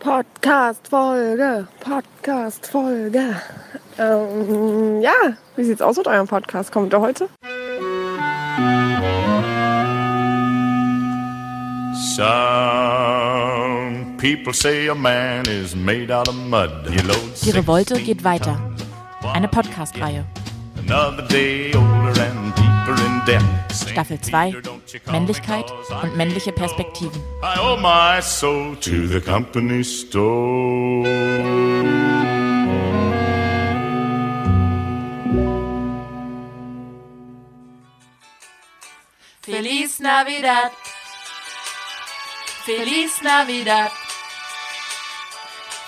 Podcast-Folge, Podcast-Folge. Ähm, ja, wie sieht's aus mit eurem Podcast? Kommt er heute? Some people say a man is made out of mud. Die Revolte 16 geht weiter. Eine Podcast-Reihe. Another day older and deeper in debt. Staffel 2. Männlichkeit und männliche Perspektiven. I owe my soul to the company store. Feliz Navidad. Feliz Navidad.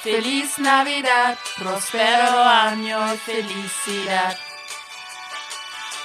Feliz Navidad. Prospero año felicidad.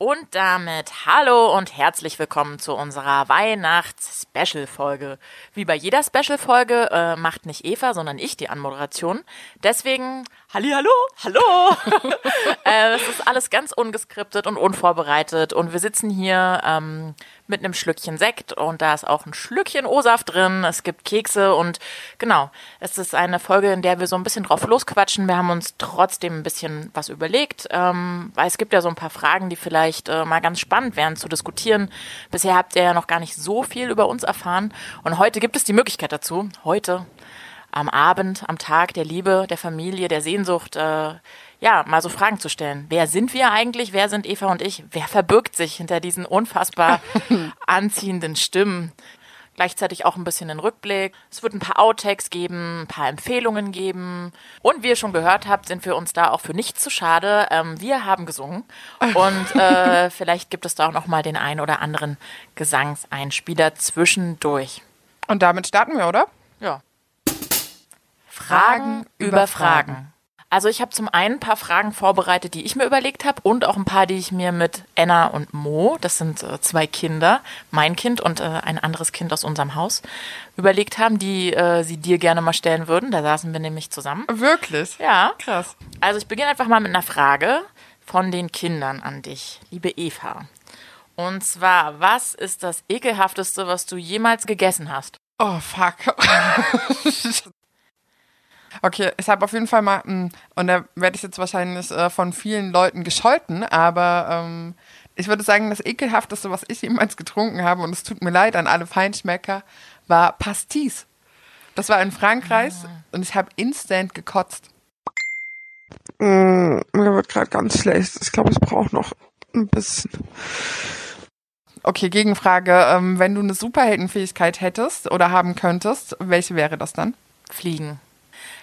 Und damit hallo und herzlich willkommen zu unserer Weihnachts-Special-Folge. Wie bei jeder Special-Folge äh, macht nicht Eva, sondern ich die Anmoderation. Deswegen, Halli, hallo, hallo. äh, es ist alles ganz ungeskriptet und unvorbereitet und wir sitzen hier ähm, mit einem Schlückchen Sekt und da ist auch ein Schlückchen O-Saft drin. Es gibt Kekse und genau, es ist eine Folge, in der wir so ein bisschen drauf losquatschen. Wir haben uns trotzdem ein bisschen was überlegt, ähm, weil es gibt ja so ein paar Fragen, die vielleicht äh, mal ganz spannend wären zu diskutieren. Bisher habt ihr ja noch gar nicht so viel über uns erfahren und heute gibt es die Möglichkeit dazu. Heute am Abend, am Tag der Liebe, der Familie, der Sehnsucht, äh, ja, mal so Fragen zu stellen. Wer sind wir eigentlich? Wer sind Eva und ich? Wer verbirgt sich hinter diesen unfassbar anziehenden Stimmen? Gleichzeitig auch ein bisschen den Rückblick. Es wird ein paar Outtakes geben, ein paar Empfehlungen geben. Und wie ihr schon gehört habt, sind wir uns da auch für nichts zu schade. Ähm, wir haben gesungen. Und äh, vielleicht gibt es da auch noch mal den einen oder anderen Gesangseinspieler zwischendurch. Und damit starten wir, oder? Ja. Fragen über Fragen. Also ich habe zum einen ein paar Fragen vorbereitet, die ich mir überlegt habe und auch ein paar, die ich mir mit Anna und Mo, das sind äh, zwei Kinder, mein Kind und äh, ein anderes Kind aus unserem Haus, überlegt haben, die äh, sie dir gerne mal stellen würden. Da saßen wir nämlich zusammen. Wirklich? Ja. Krass. Also ich beginne einfach mal mit einer Frage von den Kindern an dich, liebe Eva. Und zwar, was ist das ekelhafteste, was du jemals gegessen hast? Oh, fuck. okay, ich habe auf jeden Fall mal, mh, und da werde ich jetzt wahrscheinlich äh, von vielen Leuten gescholten, aber ähm, ich würde sagen, das ekelhafteste, was ich jemals getrunken habe, und es tut mir leid an alle Feinschmecker, war Pastis. Das war in Frankreich und ich habe instant gekotzt. Mm, mir wird gerade ganz schlecht. Ich glaube, ich brauche noch ein bisschen. Okay, Gegenfrage. Ähm, wenn du eine Superheldenfähigkeit hättest oder haben könntest, welche wäre das dann? Fliegen.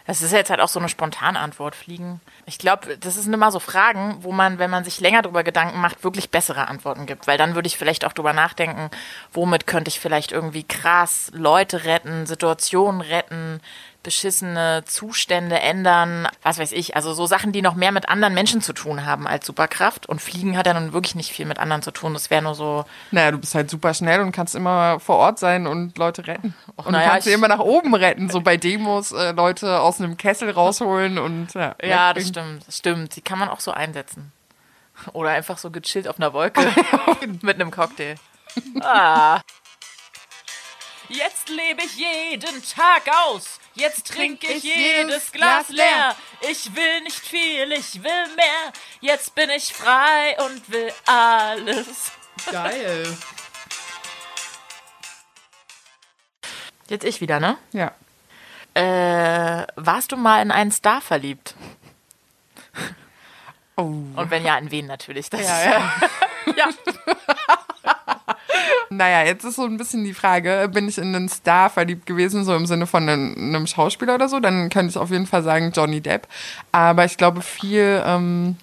Das ist jetzt halt auch so eine spontane Antwort, Fliegen. Ich glaube, das sind immer so Fragen, wo man, wenn man sich länger drüber Gedanken macht, wirklich bessere Antworten gibt. Weil dann würde ich vielleicht auch drüber nachdenken, womit könnte ich vielleicht irgendwie krass Leute retten, Situationen retten, beschissene Zustände ändern, was weiß ich. Also so Sachen, die noch mehr mit anderen Menschen zu tun haben als Superkraft. Und Fliegen hat ja nun wirklich nicht viel mit anderen zu tun. Das wäre nur so, Naja, du bist halt super schnell und kannst immer vor Ort sein und Leute retten. und naja, du kannst sie immer nach oben retten, so bei Demos äh, Leute aus einem Kessel rausholen und ja. ja, das stimmt, das stimmt. Die kann man auch so einsetzen. Oder einfach so gechillt auf einer Wolke mit einem Cocktail. Ah. Jetzt lebe ich jeden Tag aus. Jetzt trinke ich jedes Glas leer. Ich will nicht viel, ich will mehr. Jetzt bin ich frei und will alles. Geil. Jetzt ich wieder, ne? Ja. Äh, warst du mal in einen Star verliebt? Oh. Und wenn ja, in wen natürlich? Das Ja, ja. ja. Naja, jetzt ist so ein bisschen die Frage, bin ich in einen Star verliebt gewesen, so im Sinne von einem, einem Schauspieler oder so, dann könnte ich auf jeden Fall sagen Johnny Depp. Aber ich glaube, viel, ähm,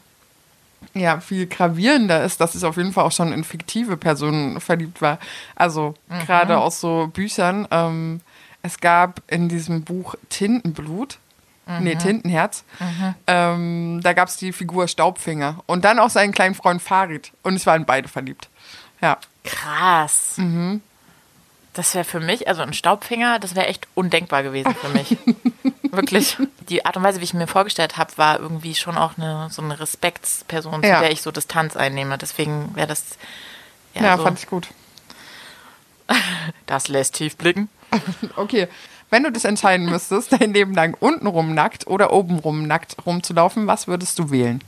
ja, viel gravierender ist, dass ich auf jeden Fall auch schon in fiktive Personen verliebt war. Also gerade aus so Büchern. Ähm, es gab in diesem Buch Tintenblut, Nee, Tintenherz. Ähm, da gab es die Figur Staubfinger. Und dann auch seinen kleinen Freund Farid. Und ich war in beide verliebt. Ja. Krass. Das wäre für mich, also ein Staubfinger, das wäre echt undenkbar gewesen für mich. Wirklich. Die Art und Weise, wie ich mir vorgestellt habe, war irgendwie schon auch eine, so eine Respektsperson, Ja. zu der ich so Distanz einnehme. Deswegen wäre das. Ja, Ja, so, fand ich gut. das lässt tief blicken. Okay. Wenn du dich entscheiden müsstest, dein Leben lang untenrum nackt oder obenrum nackt rumzulaufen, was würdest du wählen?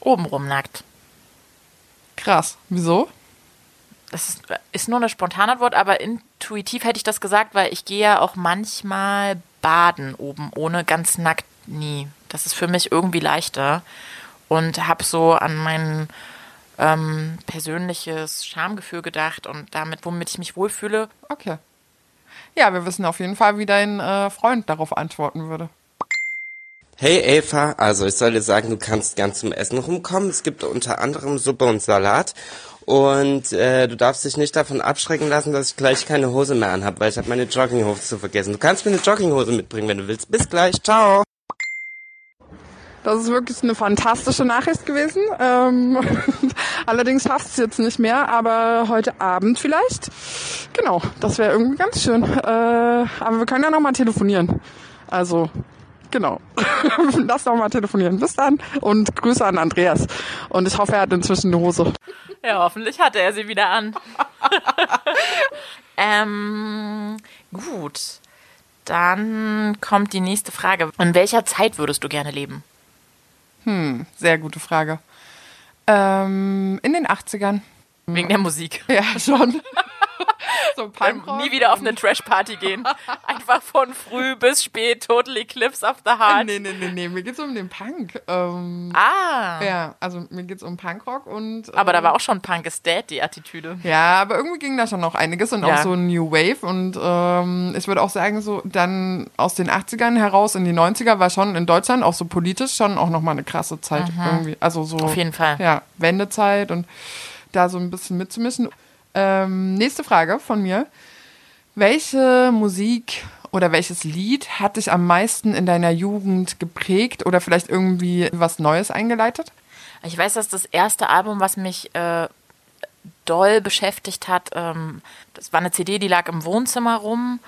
Obenrum nackt. Krass. Wieso? Das ist, ist nur eine Spontanantwort, aber intuitiv hätte ich das gesagt, weil ich gehe ja auch manchmal baden oben ohne, ganz nackt nie. Das ist für mich irgendwie leichter und habe so an mein ähm, persönliches Schamgefühl gedacht und damit, womit ich mich wohlfühle. Okay. Ja, wir wissen auf jeden Fall, wie dein äh, Freund darauf antworten würde. Hey Eva, also ich soll dir sagen, du kannst gern zum Essen rumkommen. Es gibt unter anderem Suppe und Salat. Und äh, du darfst dich nicht davon abschrecken lassen, dass ich gleich keine Hose mehr anhab, weil ich habe meine Jogginghose zu vergessen. Du kannst mir eine Jogginghose mitbringen, wenn du willst. Bis gleich, ciao. Das ist wirklich eine fantastische Nachricht gewesen. Ähm, allerdings schafft es jetzt nicht mehr, aber heute Abend vielleicht. Genau, das wäre irgendwie ganz schön. Äh, aber wir können ja noch mal telefonieren. Also, genau. Lass doch mal telefonieren. Bis dann und Grüße an Andreas. Und ich hoffe, er hat inzwischen eine Hose. Ja, hoffentlich hatte er sie wieder an. ähm, gut. Dann kommt die nächste Frage. In welcher Zeit würdest du gerne leben? Sehr gute Frage. Ähm, in den 80ern. Wegen der Musik. Ja, schon. so Dann nie wieder auf eine Trash-Party gehen. Einfach von früh bis spät, Total Eclipse of the Heart. Nee, nee, nee, nee, mir geht's um den Punk. Ähm, Ah. Ja, also mir geht's um Punkrock und. Aber da ähm, war auch schon Punk is Dead, die Attitüde. Ja, aber irgendwie ging da schon noch einiges und Ja. auch so New Wave und ähm, ich würde auch sagen, so dann aus den 80ern heraus in die 90er war schon in Deutschland auch so politisch schon auch nochmal eine krasse Zeit irgendwie. Also so. Mhm. Auf jeden Fall. Ja, Wendezeit und da so ein bisschen mitzumischen. Ähm, nächste Frage von mir. Welche Musik oder welches Lied hat dich am meisten in deiner Jugend geprägt oder vielleicht irgendwie was Neues eingeleitet? Ich weiß, dass das erste Album, was mich äh, doll beschäftigt hat, ähm, das war eine CD, die lag im Wohnzimmer rum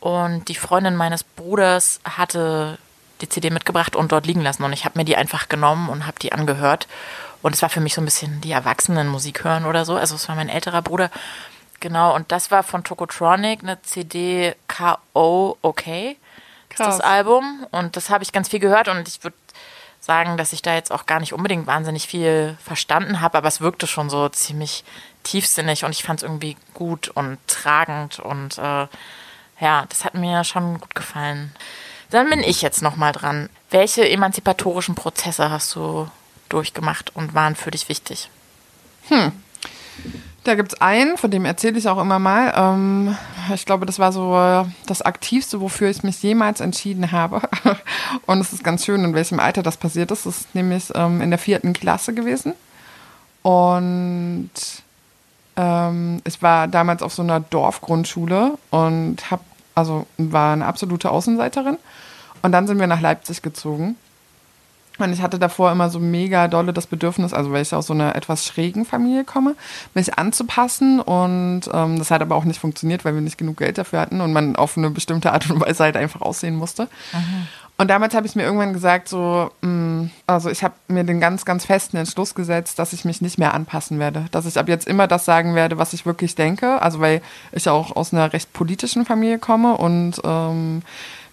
und die Freundin meines Bruders hatte die CD mitgebracht und dort liegen lassen und ich habe mir die einfach genommen und habe die angehört und es war für mich so ein bisschen die Erwachsenenmusik hören oder so. Also es war mein älterer Bruder. Genau, und das war von Tokotronic, eine CD K.O. Okay. Ist Krass. das Album. Und das habe ich ganz viel gehört und ich würde sagen, dass ich da jetzt auch gar nicht unbedingt wahnsinnig viel verstanden habe, aber es wirkte schon so ziemlich tiefsinnig und ich fand es irgendwie gut und tragend und äh, ja, das hat mir schon gut gefallen. Dann bin ich jetzt nochmal dran. Welche emanzipatorischen Prozesse hast du durchgemacht und waren für dich wichtig? Da gibt's einen, von dem erzähle ich auch immer mal. Ähm, ich glaube, das war so äh, das Aktivste, wofür ich mich jemals entschieden habe. Und es ist ganz schön, in welchem Alter das passiert ist. Es ist nämlich ähm, in der vierten Klasse gewesen. Und ähm, ich war damals auf so einer Dorfgrundschule und hab, also war eine absolute Außenseiterin. Und dann sind wir nach Leipzig gezogen. Und ich hatte davor immer so mega dolle das Bedürfnis, also weil ich aus so einer etwas schrägen Familie komme, mich anzupassen. Und ähm, das hat aber auch nicht funktioniert, weil wir nicht genug Geld dafür hatten und man auf eine bestimmte Art und Weise halt einfach aussehen musste. Und damals habe ich mir irgendwann gesagt, so, mh, also ich habe mir den ganz, ganz festen Entschluss gesetzt, dass ich mich nicht mehr anpassen werde. Dass ich ab jetzt immer das sagen werde, was ich wirklich denke. Also weil ich auch aus einer recht politischen Familie komme und ähm,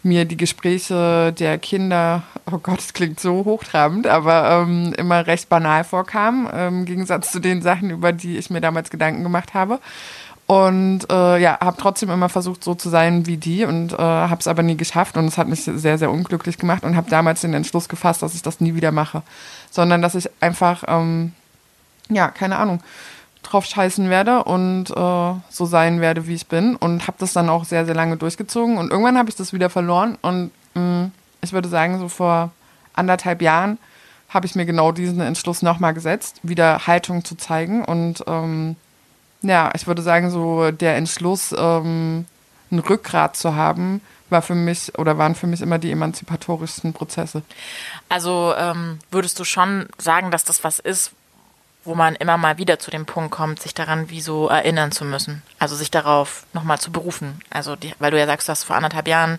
mir die Gespräche der Kinder, oh Gott, es klingt so hochtrabend, aber ähm, immer recht banal vorkamen, ähm, im Gegensatz zu den Sachen, über die ich mir damals Gedanken gemacht habe. Und äh, ja, habe trotzdem immer versucht, so zu sein wie die und äh, habe es aber nie geschafft und es hat mich sehr, sehr unglücklich gemacht und habe damals den Entschluss gefasst, dass ich das nie wieder mache, sondern dass ich einfach, ähm, ja, keine Ahnung, drauf scheißen werde und äh, so sein werde, wie ich bin. Und habe das dann auch sehr, sehr lange durchgezogen. Und irgendwann habe ich das wieder verloren. Und mh, ich würde sagen, so vor anderthalb Jahren habe ich mir genau diesen Entschluss nochmal gesetzt, wieder Haltung zu zeigen. Und ähm, ja, ich würde sagen, so der Entschluss, ähm, ein Rückgrat zu haben, war für mich oder waren für mich immer die emanzipatorischsten Prozesse. Also ähm, würdest du schon sagen, dass das was ist, wo man immer mal wieder zu dem Punkt kommt, sich daran wie so erinnern zu müssen. Also sich darauf nochmal zu berufen. Also die, weil du ja sagst, du hast vor anderthalb Jahren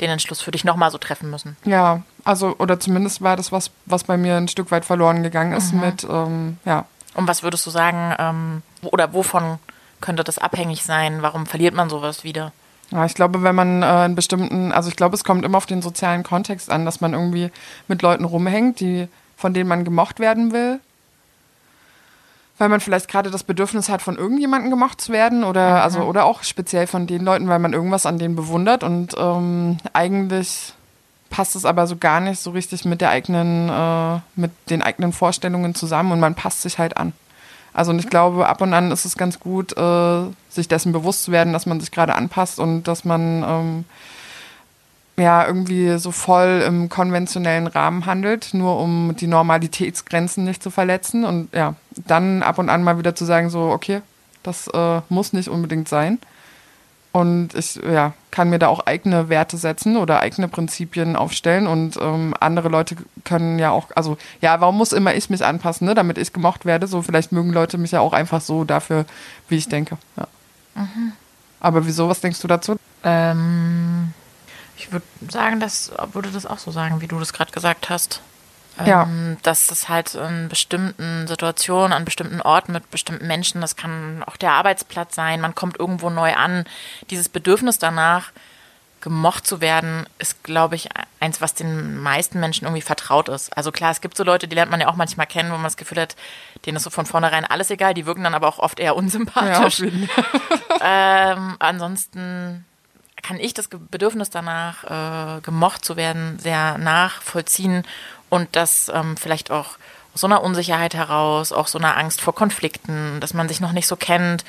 den Entschluss für dich nochmal so treffen müssen. Ja, also oder zumindest war das was, was bei mir ein Stück weit verloren gegangen ist mit, ähm, ja. Und was würdest du sagen, ähm, oder wovon könnte das abhängig sein? Warum verliert man sowas wieder? Ja, ich glaube, wenn man äh, einen bestimmten, also ich glaube, es kommt immer auf den sozialen Kontext an, dass man irgendwie mit Leuten rumhängt, die, von denen man gemocht werden will. Weil man vielleicht gerade das Bedürfnis hat, von irgendjemandem gemocht zu werden oder, also, oder auch speziell von den Leuten, weil man irgendwas an denen bewundert. Und ähm, eigentlich passt es aber so gar nicht so richtig mit der eigenen, äh, mit den eigenen Vorstellungen zusammen und man passt sich halt an. Also und ich glaube, ab und an ist es ganz gut, äh, sich dessen bewusst zu werden, dass man sich gerade anpasst und dass man ähm, ja irgendwie so voll im konventionellen Rahmen handelt, nur um die Normalitätsgrenzen nicht zu verletzen. Und ja, dann ab und an mal wieder zu sagen, so, okay, das äh, muss nicht unbedingt sein. Und ich ja, kann mir da auch eigene Werte setzen oder eigene Prinzipien aufstellen. Und ähm, andere Leute können ja auch, also ja, warum muss immer ich mich anpassen, ne, damit ich gemocht werde? So, vielleicht mögen Leute mich ja auch einfach so dafür, wie ich denke. Ja. Aber wieso, was denkst du dazu? Ähm, ich würde sagen, dass würde das auch so sagen, wie du das gerade gesagt hast. Ja. Ähm, dass das halt in bestimmten Situationen, an bestimmten Orten mit bestimmten Menschen, das kann auch der Arbeitsplatz sein, man kommt irgendwo neu an. Dieses Bedürfnis danach, gemocht zu werden, ist, glaube ich, eins, was den meisten Menschen irgendwie vertraut ist. Also klar, es gibt so Leute, die lernt man ja auch manchmal kennen, wo man das Gefühl hat, denen ist so von vornherein alles egal, die wirken dann aber auch oft eher unsympathisch. Fall. Ähm, ansonsten kann ich das Bedürfnis danach, äh, gemocht zu werden, sehr nachvollziehen und das ähm, vielleicht auch aus so einer Unsicherheit heraus, auch so einer Angst vor Konflikten, dass man sich noch nicht so kennt,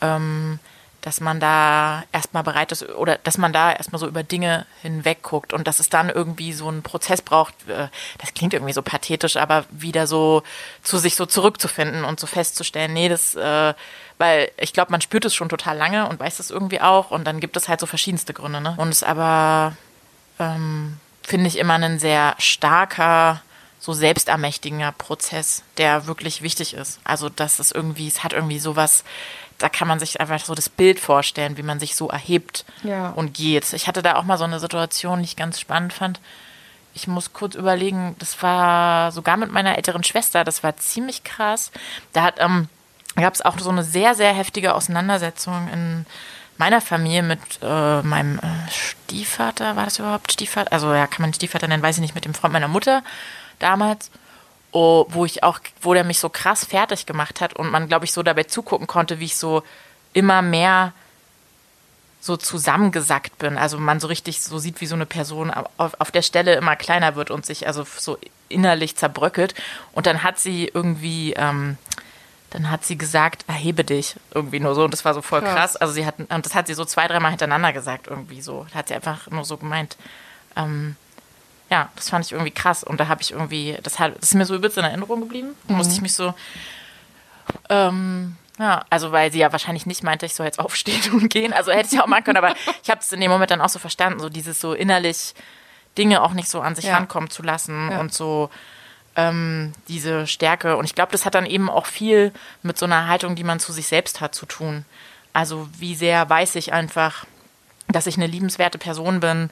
ähm, dass man da erstmal bereit ist oder dass man da erstmal so über Dinge hinweg guckt und dass es dann irgendwie so einen Prozess braucht, äh, das klingt irgendwie so pathetisch, aber wieder so zu sich so zurückzufinden und so festzustellen, nee, das, äh, weil ich glaube, man spürt es schon total lange und weiß es irgendwie auch und dann gibt es halt so verschiedenste Gründe, ne? Und es aber ähm, finde ich immer ein sehr starker, so selbstermächtigender Prozess, der wirklich wichtig ist. Also, dass es irgendwie, es hat irgendwie sowas, da kann man sich einfach so das Bild vorstellen, wie man sich so erhebt Ja. und geht. Ich hatte da auch mal so eine Situation, die ich ganz spannend fand. Ich muss kurz überlegen, das war sogar mit meiner älteren Schwester, das war ziemlich krass. Da hat, ähm, gab es auch so eine sehr, sehr heftige Auseinandersetzung in meiner Familie mit äh, meinem äh, Stiefvater. War das überhaupt Stiefvater? Also ja, kann man Stiefvater nennen, weiß ich nicht, mit dem Freund meiner Mutter damals. Oh, wo ich auch, wo der mich so krass fertig gemacht hat und man, glaube ich, so dabei zugucken konnte, wie ich so immer mehr so zusammengesackt bin. Also man so richtig so sieht, wie so eine Person auf, auf der Stelle immer kleiner wird und sich also so innerlich zerbröckelt. Und dann hat sie irgendwie, ähm, dann hat sie gesagt, erhebe dich. Irgendwie nur so. Und das war so voll krass. Krass. Also sie hat, und das hat sie so zwei, dreimal hintereinander gesagt, irgendwie so. Da hat sie einfach nur so gemeint, ähm, ja, das fand ich irgendwie krass. Und da habe ich irgendwie, das, hat, das ist mir so übelst in Erinnerung geblieben. Da musste ich mich so, ähm, ja, also weil sie ja wahrscheinlich nicht meinte, ich soll jetzt aufstehen und gehen. Also hätte ich ja auch machen können, aber ich habe es in dem Moment dann auch so verstanden, so dieses so innerlich Dinge auch nicht so an sich Ja. rankommen zu lassen Ja. und so ähm, diese Stärke. Und ich glaube, das hat dann eben auch viel mit so einer Haltung, die man zu sich selbst hat, zu tun. Also wie sehr weiß ich einfach, dass ich eine liebenswerte Person bin,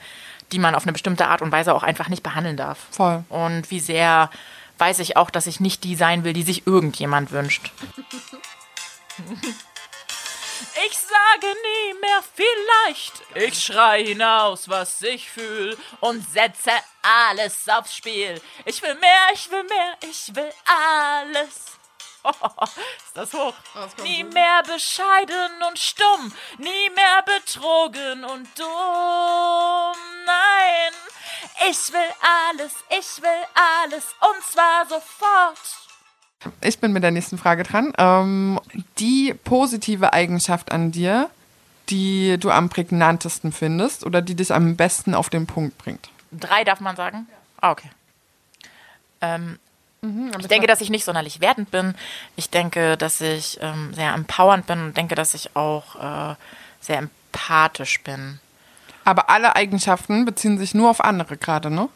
die man auf eine bestimmte Art und Weise auch einfach nicht behandeln darf. Voll. Und wie sehr weiß ich auch, dass ich nicht die sein will, die sich irgendjemand wünscht. Ich sage nie mehr vielleicht. Ich schrei hinaus, was ich fühl und setze alles aufs Spiel. Ich will mehr, ich will mehr, ich will alles. Ist das hoch? Nie mehr bescheiden und stumm, nie mehr betrogen und dumm. Nein, ich will alles, ich will alles und zwar sofort. Ich bin mit der nächsten Frage dran. Ähm, die positive Eigenschaft an dir, die du am prägnantesten findest oder die dich am besten auf den Punkt bringt. Drei darf man sagen? Ah, okay. Ähm, ich denke, dass ich nicht sonderlich wertend bin. Ich denke, dass ich ähm, sehr empowernd bin und denke, dass ich auch äh, sehr empathisch bin. Aber alle Eigenschaften beziehen sich nur auf andere gerade, ne?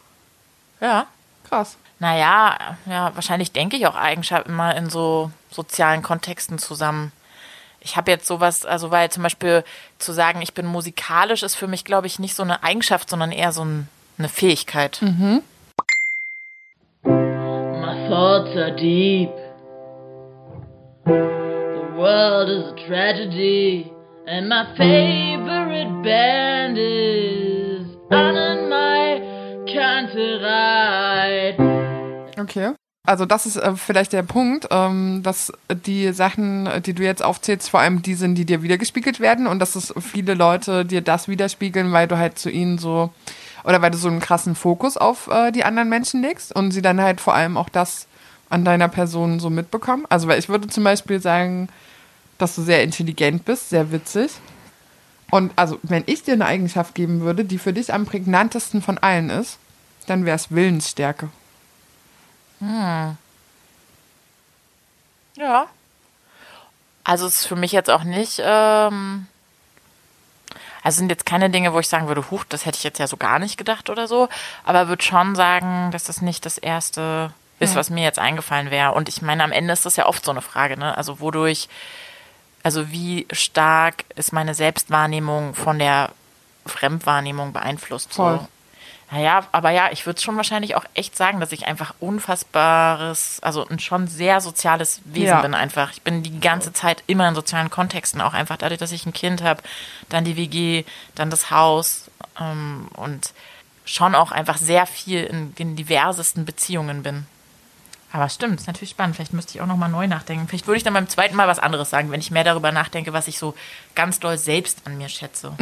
Ja. Krass. Naja, ja, wahrscheinlich denke ich auch Eigenschaften mal in so sozialen Kontexten zusammen. Ich habe jetzt sowas, also weil zum Beispiel zu sagen, ich bin musikalisch, ist für mich, glaube ich, nicht so eine Eigenschaft, sondern eher so ein, eine Fähigkeit. Mhm. My thoughts are deep. The world is a tragedy, and my favorite band is on my Kanterei. Okay. Also das ist äh, vielleicht der Punkt, ähm, dass die Sachen, die du jetzt aufzählst, vor allem die sind, die dir wiedergespiegelt werden und dass es viele Leute dir das widerspiegeln, weil du halt zu ihnen so oder weil du so einen krassen Fokus auf äh, die anderen Menschen legst und sie dann halt vor allem auch das an deiner Person so mitbekommen. Also weil ich würde zum Beispiel sagen, dass du sehr intelligent bist, sehr witzig. Und also wenn ich dir eine Eigenschaft geben würde, die für dich am prägnantesten von allen ist, dann wäre es Willensstärke. Ja. Also es ist für mich jetzt auch nicht, ähm, also sind jetzt keine Dinge, wo ich sagen würde, huch, das hätte ich jetzt ja so gar nicht gedacht oder so, aber würde schon sagen, dass das nicht das erste ist, was mir jetzt eingefallen wäre. Und ich meine, am Ende ist das ja oft so eine Frage, ne? Also wodurch, also wie stark ist meine Selbstwahrnehmung von der Fremdwahrnehmung beeinflusst? Voll. So. Naja, aber ja, ich würde schon wahrscheinlich auch echt sagen, dass ich einfach unfassbares, also ein schon sehr soziales Wesen Ja. bin einfach. Ich bin die ganze Zeit immer in sozialen Kontexten, auch einfach dadurch, dass ich ein Kind habe, dann die WG, dann das Haus ähm, und schon auch einfach sehr viel in den diversesten Beziehungen bin. Aber stimmt, ist natürlich spannend. Vielleicht müsste ich auch nochmal neu nachdenken. Vielleicht würde ich dann beim zweiten Mal was anderes sagen, wenn ich mehr darüber nachdenke, was ich so ganz doll selbst an mir schätze.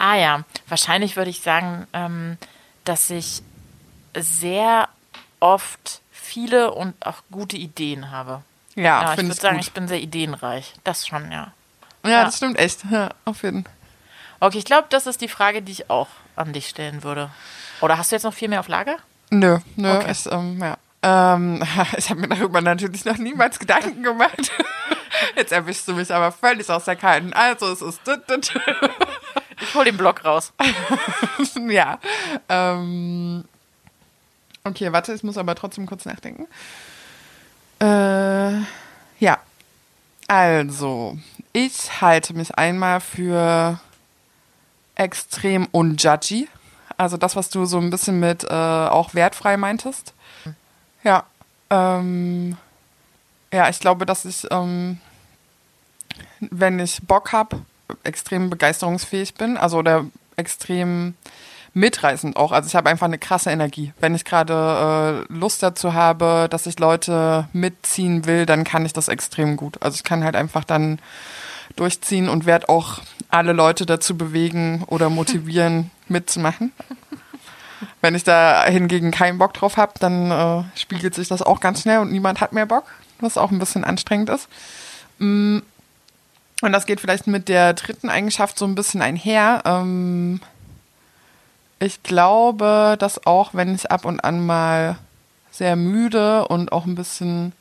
Ah ja, wahrscheinlich würde ich sagen, ähm, dass ich sehr oft viele und auch gute Ideen habe. Ja, Ja, ich finde würde sagen, gut. ich bin sehr ideenreich. Das schon, ja. ja, ja. das stimmt echt. Ja, auf jeden Fall. Okay, ich glaube, das ist die Frage, die ich auch an dich stellen würde. Oder hast du jetzt noch viel mehr auf Lager? Nö, nö, Okay. ich, ähm, ja. Ähm, ich habe mir darüber natürlich noch niemals Gedanken gemacht. Jetzt erwischst du mich aber völlig aus der Kalten. Also es ist. Ich hol den Block raus. ja. Ähm, okay, warte, ich muss aber trotzdem kurz nachdenken. Äh, ja. Also, ich halte mich einmal für extrem unjudgy. Also das, was du so ein bisschen mit äh, auch wertfrei meintest. Ja. Ähm, ja, ich glaube, dass ich, ähm, wenn ich Bock habe, extrem begeisterungsfähig bin. Also oder extrem mitreißend auch. Also ich habe einfach eine krasse Energie. Wenn ich gerade äh, Lust dazu habe, dass ich Leute mitziehen will, dann kann ich das extrem gut. Also ich kann halt einfach dann durchziehen und werde auch alle Leute dazu bewegen oder motivieren, mitzumachen. Wenn ich da hingegen keinen Bock drauf habe, dann äh, spiegelt sich das auch ganz schnell und niemand hat mehr Bock, was auch ein bisschen anstrengend ist. Mm, Und das geht vielleicht mit der dritten Eigenschaft so ein bisschen einher. Ähm, ich glaube, dass auch wenn ich ab und an mal sehr müde und auch ein bisschen,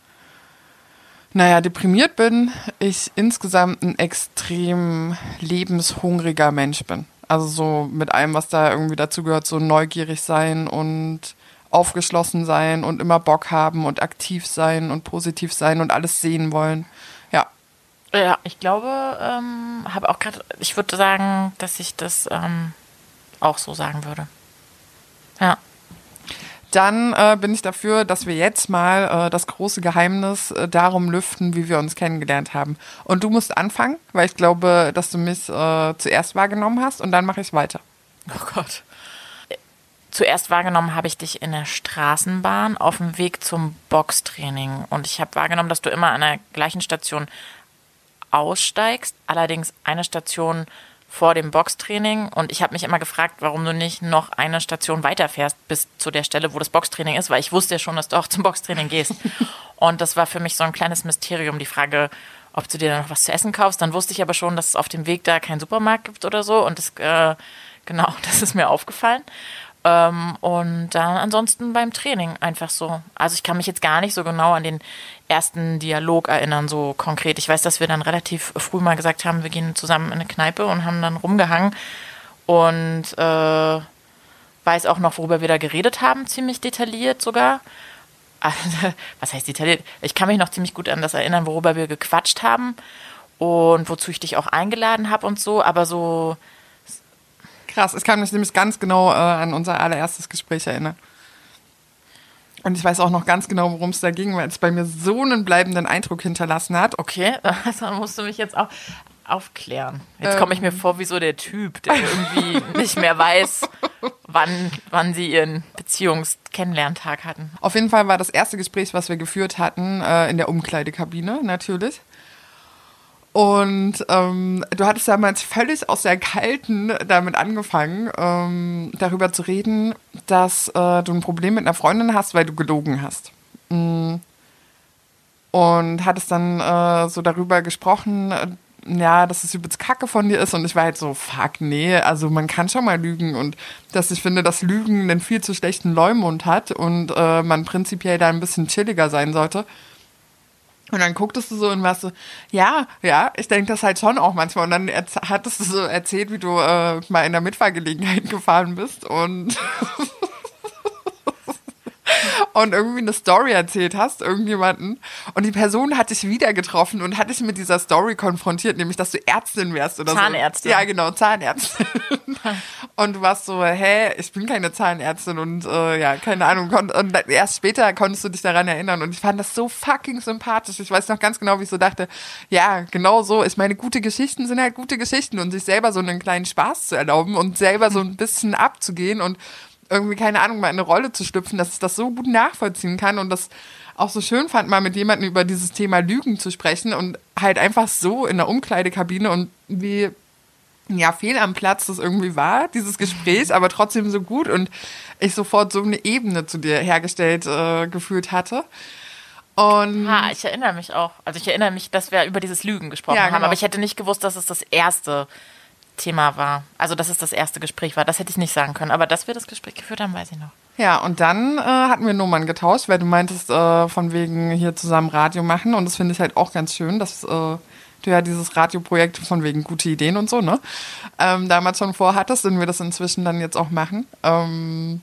naja, deprimiert bin, ich insgesamt ein extrem lebenshungriger Mensch bin. Also so mit allem, was da irgendwie dazu gehört, so neugierig sein und aufgeschlossen sein und immer Bock haben und aktiv sein und positiv sein und alles sehen wollen. Ja, ich glaube, ähm, habe auch gerade, ich würde sagen, dass ich das ähm, auch so sagen würde. Ja. Dann äh, bin ich dafür, dass wir jetzt mal äh, das große Geheimnis äh, darum lüften, wie wir uns kennengelernt haben. Und du musst anfangen, weil ich glaube, dass du mich äh, zuerst wahrgenommen hast und dann mache ich weiter. Oh Gott. Zuerst wahrgenommen habe ich dich in der Straßenbahn auf dem Weg zum Boxtraining. Und ich habe wahrgenommen, dass du immer an der gleichen Station aussteigst, allerdings eine Station vor dem Boxtraining. Und ich habe mich immer gefragt, warum du nicht noch eine Station weiterfährst bis zu der Stelle, wo das Boxtraining ist, weil ich wusste ja schon, dass du auch zum Boxtraining gehst. Und das war für mich so ein kleines Mysterium, die Frage, ob du dir da noch was zu essen kaufst. Dann wusste ich aber schon, dass es auf dem Weg da keinen Supermarkt gibt oder so. Und das, äh, genau, das ist mir aufgefallen. Ähm, und dann ansonsten beim Training einfach so. Also ich kann mich jetzt gar nicht so genau an den ersten Dialog erinnern, so konkret. Ich weiß, dass wir dann relativ früh mal gesagt haben, wir gehen zusammen in eine Kneipe und haben dann rumgehangen und äh, weiß auch noch, worüber wir da geredet haben, ziemlich detailliert sogar. Was heißt detailliert? Ich kann mich noch ziemlich gut an das erinnern, worüber wir gequatscht haben und wozu ich dich auch eingeladen habe und so, aber so Krass, ich kann mich nämlich ganz genau äh, an unser allererstes Gespräch erinnern. Und ich weiß auch noch ganz genau, worum es da ging, weil es bei mir so einen bleibenden Eindruck hinterlassen hat. Okay, dann musst du mich jetzt auch aufklären. Jetzt komme ich mir vor wie so der Typ, der irgendwie nicht mehr weiß, wann, wann sie ihren Beziehungs-Kennenlerntag hatten. Auf jeden Fall war das erste Gespräch, was wir geführt hatten, äh, in der Umkleidekabine natürlich. Und ähm, du hattest damals völlig aus der Kalten damit angefangen, ähm, darüber zu reden, dass äh, du ein Problem mit einer Freundin hast, weil du gelogen hast. Mm. Und hattest dann äh, so darüber gesprochen, äh, ja, dass es übelst kacke von dir ist. Und ich war halt so, fuck, nee, also man kann schon mal lügen. Und dass ich finde, dass Lügen einen viel zu schlechten Leumund hat und äh, man prinzipiell da ein bisschen chilliger sein sollte. Und dann gucktest du so und warst so, ja, ja, ich denke das halt schon auch manchmal. Und dann hattest du so erzählt, wie du äh, mal in der Mitfahrgelegenheit gefahren bist und und irgendwie eine Story erzählt hast, irgendjemanden, und die Person hat dich wieder getroffen und hat dich mit dieser Story konfrontiert, nämlich, dass du Ärztin wärst oder Zahnärztin. so. Ja, genau, Zahnärztin. und du warst so, hä, ich bin keine Zahnärztin und äh, ja, keine Ahnung. Und erst später konntest du dich daran erinnern und ich fand das so fucking sympathisch. Ich weiß noch ganz genau, wie ich so dachte, ja, genau so. Ich meine, gute Geschichten sind halt gute Geschichten und sich selber so einen kleinen Spaß zu erlauben und selber so ein bisschen abzugehen und irgendwie, keine Ahnung, mal in eine Rolle zu schlüpfen, dass ich das so gut nachvollziehen kann und das auch so schön fand, mal mit jemandem über dieses Thema Lügen zu sprechen und halt einfach so in der Umkleidekabine und wie ja, fehl am Platz das irgendwie war, dieses Gespräch, aber trotzdem so gut und ich sofort so eine Ebene zu dir hergestellt äh, gefühlt hatte. Und ha, ich erinnere mich auch. Also ich erinnere mich, dass wir über dieses Lügen gesprochen Ja, haben, genau. aber ich hätte nicht gewusst, dass es das erste Thema war. Also dass es das erste Gespräch war. Das hätte ich nicht sagen können. Aber dass wir das Gespräch geführt haben, weiß ich noch. Ja, und dann äh, hatten wir Nummern getauscht, weil du meintest, äh, von wegen hier zusammen Radio machen. Und das finde ich halt auch ganz schön, dass äh, du ja dieses Radioprojekt von wegen gute Ideen und so, ne? Ähm, damals schon vorhattest und wir das inzwischen dann jetzt auch machen. Ähm,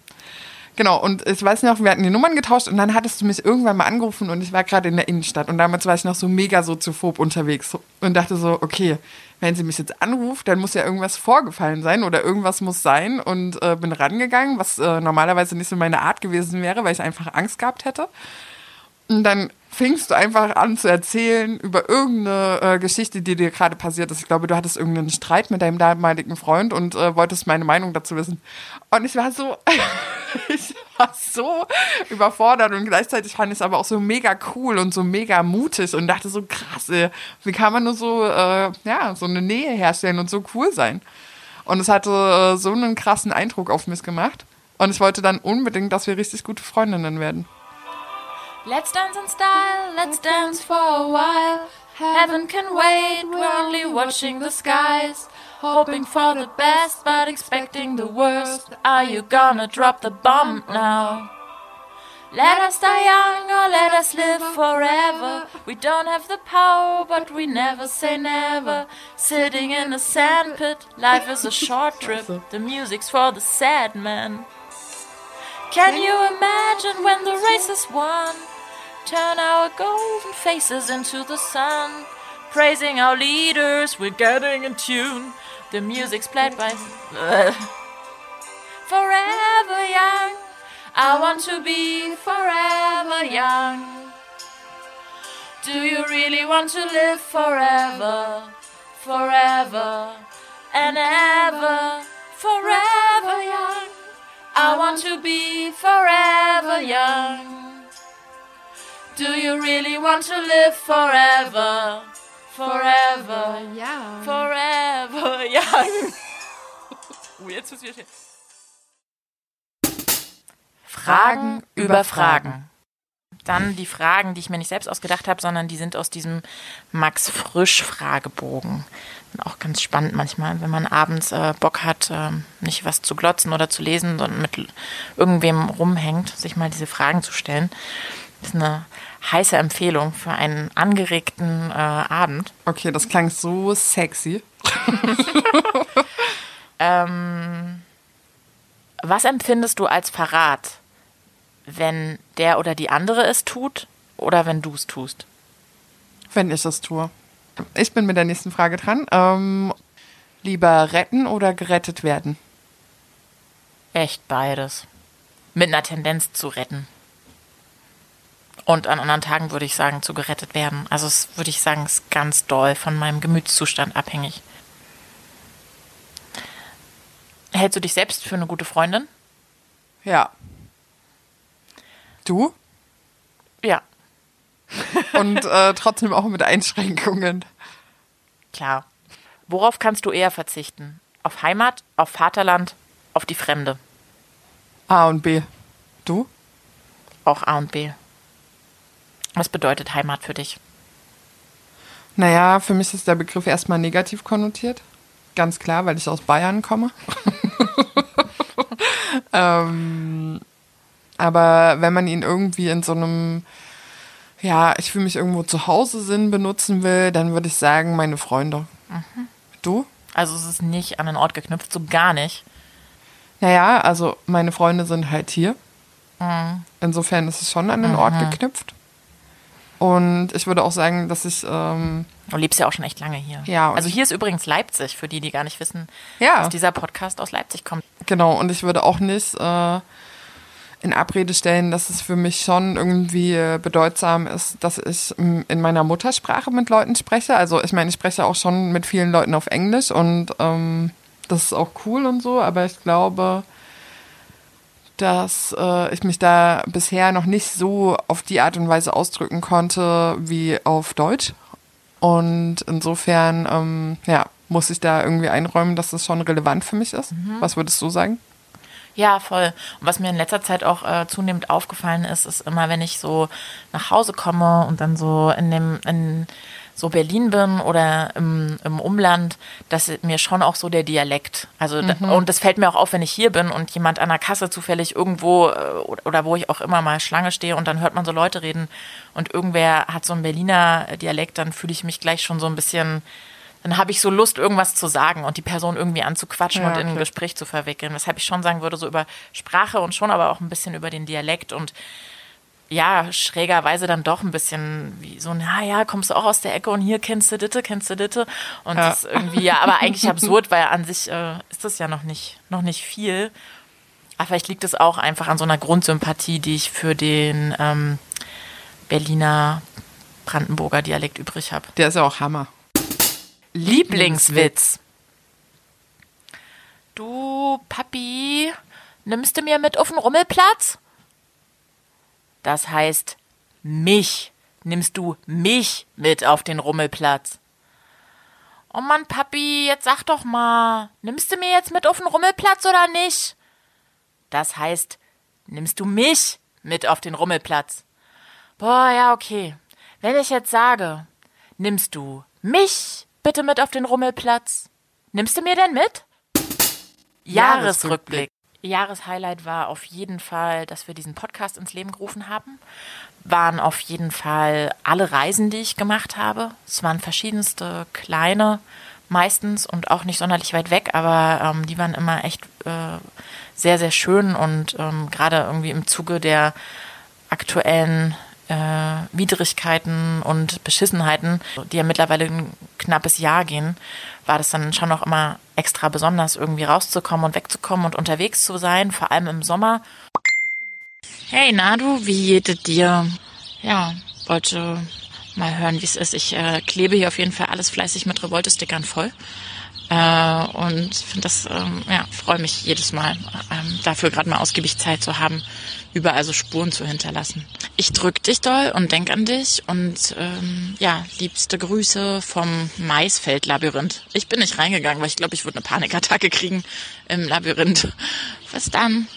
Genau, und ich weiß noch, wir hatten die Nummern getauscht und dann hattest du mich irgendwann mal angerufen und ich war gerade in der Innenstadt und damals war ich noch so mega soziophob unterwegs und dachte so, okay, wenn sie mich jetzt anruft, dann muss ja irgendwas vorgefallen sein oder irgendwas muss sein und äh, bin rangegangen, was äh, normalerweise nicht so meine Art gewesen wäre, weil ich einfach Angst gehabt hätte. Und dann fingst du einfach an zu erzählen über irgendeine äh, Geschichte, die dir gerade passiert ist. Ich glaube, du hattest irgendeinen Streit mit deinem damaligen Freund und äh, wolltest meine Meinung dazu wissen. Und ich war so, ich war so überfordert und gleichzeitig fand ich es aber auch so mega cool und so mega mutig und dachte so krass, ey, wie kann man nur so, äh, ja, so eine Nähe herstellen und so cool sein. Und es hatte äh, so einen krassen Eindruck auf mich gemacht. Und ich wollte dann unbedingt, dass wir richtig gute Freundinnen werden. Let's dance in style, let's dance for a while. Heaven can wait, we're only watching the skies. Hoping for the best, but expecting the worst. Are you gonna drop the bomb now? Let us die young or let us live forever. We don't have the power, but we never say never. Sitting in a sandpit, life is a short trip. The music's for the sad man. Can you imagine when the race is won? Turn our golden faces into the sun. Praising our leaders, we're getting in tune. The music's played by. forever young. I want to be forever young. Do you really want to live forever? Forever and ever. Forever young. I want to be forever young. Do you really want to live forever? Forever, Ja. forever young. Oh, jetzt ich wieder Fragen über Fragen. dann die Fragen, die ich mir nicht selbst ausgedacht habe, sondern die sind aus diesem Max Frisch Fragebogen. Auch ganz spannend manchmal, wenn man abends äh, Bock hat, äh, nicht was zu glotzen oder zu lesen, sondern mit irgendwem rumhängt, sich mal diese Fragen zu stellen. Das ist eine heiße Empfehlung für einen angeregten äh, Abend. Okay, das klang so sexy. ähm, was empfindest du als Verrat, wenn der oder die andere es tut oder wenn du es tust? Wenn ich es tue. Ich bin mit der nächsten Frage dran. Ähm, lieber retten oder gerettet werden? Echt beides. Mit einer Tendenz zu retten. Und an anderen Tagen würde ich sagen, zu gerettet werden. Also es würde ich sagen, ist ganz doll von meinem Gemütszustand abhängig. Hältst du dich selbst für eine gute Freundin? Ja. Du? Ja. Und äh, trotzdem auch mit Einschränkungen. Klar. Worauf kannst du eher verzichten? Auf Heimat, auf Vaterland, auf die Fremde? A und B. Du? Auch A und B. Was bedeutet Heimat für dich? Naja, für mich ist der Begriff erstmal negativ konnotiert. Ganz klar, weil ich aus Bayern komme. ähm, aber wenn man ihn irgendwie in so einem, ja, ich fühle mich irgendwo zu Hause Sinn benutzen will, dann würde ich sagen, meine Freunde. Mhm. Du? Also es ist nicht an den Ort geknüpft, so gar nicht. Naja, also meine Freunde sind halt hier. Mhm. Insofern ist es schon an den mhm. Ort geknüpft. Und ich würde auch sagen, dass ich. Ähm, du lebst ja auch schon echt lange hier. Ja. Also hier ist übrigens Leipzig, für die, die gar nicht wissen, ja. dass dieser Podcast aus Leipzig kommt. Genau, und ich würde auch nicht äh, in Abrede stellen, dass es für mich schon irgendwie bedeutsam ist, dass ich in meiner Muttersprache mit Leuten spreche. Also ich meine, ich spreche auch schon mit vielen Leuten auf Englisch und ähm, das ist auch cool und so, aber ich glaube, dass äh, ich mich da bisher noch nicht so auf die Art und Weise ausdrücken konnte wie auf Deutsch. Und insofern, ähm, ja, muss ich da irgendwie einräumen, dass das schon relevant für mich ist. Mhm. Was würdest du sagen? Ja, voll. Und was mir in letzter Zeit auch äh, zunehmend aufgefallen ist, ist immer, wenn ich so nach Hause komme und dann so in dem, in so Berlin bin oder im, im Umland, dass mir schon auch so der Dialekt. Also mhm. und das fällt mir auch auf, wenn ich hier bin und jemand an der Kasse zufällig irgendwo äh, oder wo ich auch immer mal Schlange stehe und dann hört man so Leute reden und irgendwer hat so einen Berliner Dialekt, dann fühle ich mich gleich schon so ein bisschen dann habe ich so Lust, irgendwas zu sagen und die Person irgendwie anzuquatschen ja, und in ein Gespräch zu verwickeln. Weshalb ich schon sagen würde, so über Sprache und schon aber auch ein bisschen über den Dialekt und ja, schrägerweise dann doch ein bisschen wie so, na ja, kommst du auch aus der Ecke und hier kennst du Ditte, kennst du Ditte. Und ja. das ist irgendwie, ja, aber eigentlich absurd, weil an sich äh, ist das ja noch nicht, noch nicht viel. Aber vielleicht liegt es auch einfach an so einer Grundsympathie, die ich für den ähm, Berliner Brandenburger Dialekt übrig habe. Der ist ja auch Hammer. Lieblingswitz. Du, Papi, nimmst du mir mit auf den Rummelplatz? Das heißt, mich. Nimmst du mich mit auf den Rummelplatz? Oh Mann, Papi, jetzt sag doch mal, nimmst du mir jetzt mit auf den Rummelplatz oder nicht? Das heißt, nimmst du mich mit auf den Rummelplatz? Boah, ja, okay. Wenn ich jetzt sage, nimmst du mich bitte mit auf den Rummelplatz? Nimmst du mir denn mit? Jahresrückblick. Jahreshighlight war auf jeden Fall, dass wir diesen Podcast ins Leben gerufen haben. Waren auf jeden Fall alle Reisen, die ich gemacht habe. Es waren verschiedenste kleine meistens und auch nicht sonderlich weit weg, aber ähm, die waren immer echt äh, sehr, sehr schön und ähm, gerade irgendwie im Zuge der aktuellen äh, Widrigkeiten und Beschissenheiten, die ja mittlerweile ein knappes Jahr gehen, war das dann schon auch immer extra besonders, irgendwie rauszukommen und wegzukommen und unterwegs zu sein, vor allem im Sommer. Hey Nadu, wie geht dir? Ja, wollte mal hören, wie es ist. Ich äh, klebe hier auf jeden Fall alles fleißig mit Revolte-Stickern voll. Äh, und finde das, ähm, ja, freue mich jedes Mal, ähm, dafür gerade mal ausgiebig Zeit zu haben, überall so Spuren zu hinterlassen. Ich drück dich doll und denk an dich und ähm, ja, liebste Grüße vom Maisfeld-Labyrinth. Ich bin nicht reingegangen, weil ich glaube, ich würde eine Panikattacke kriegen im Labyrinth. Was dann?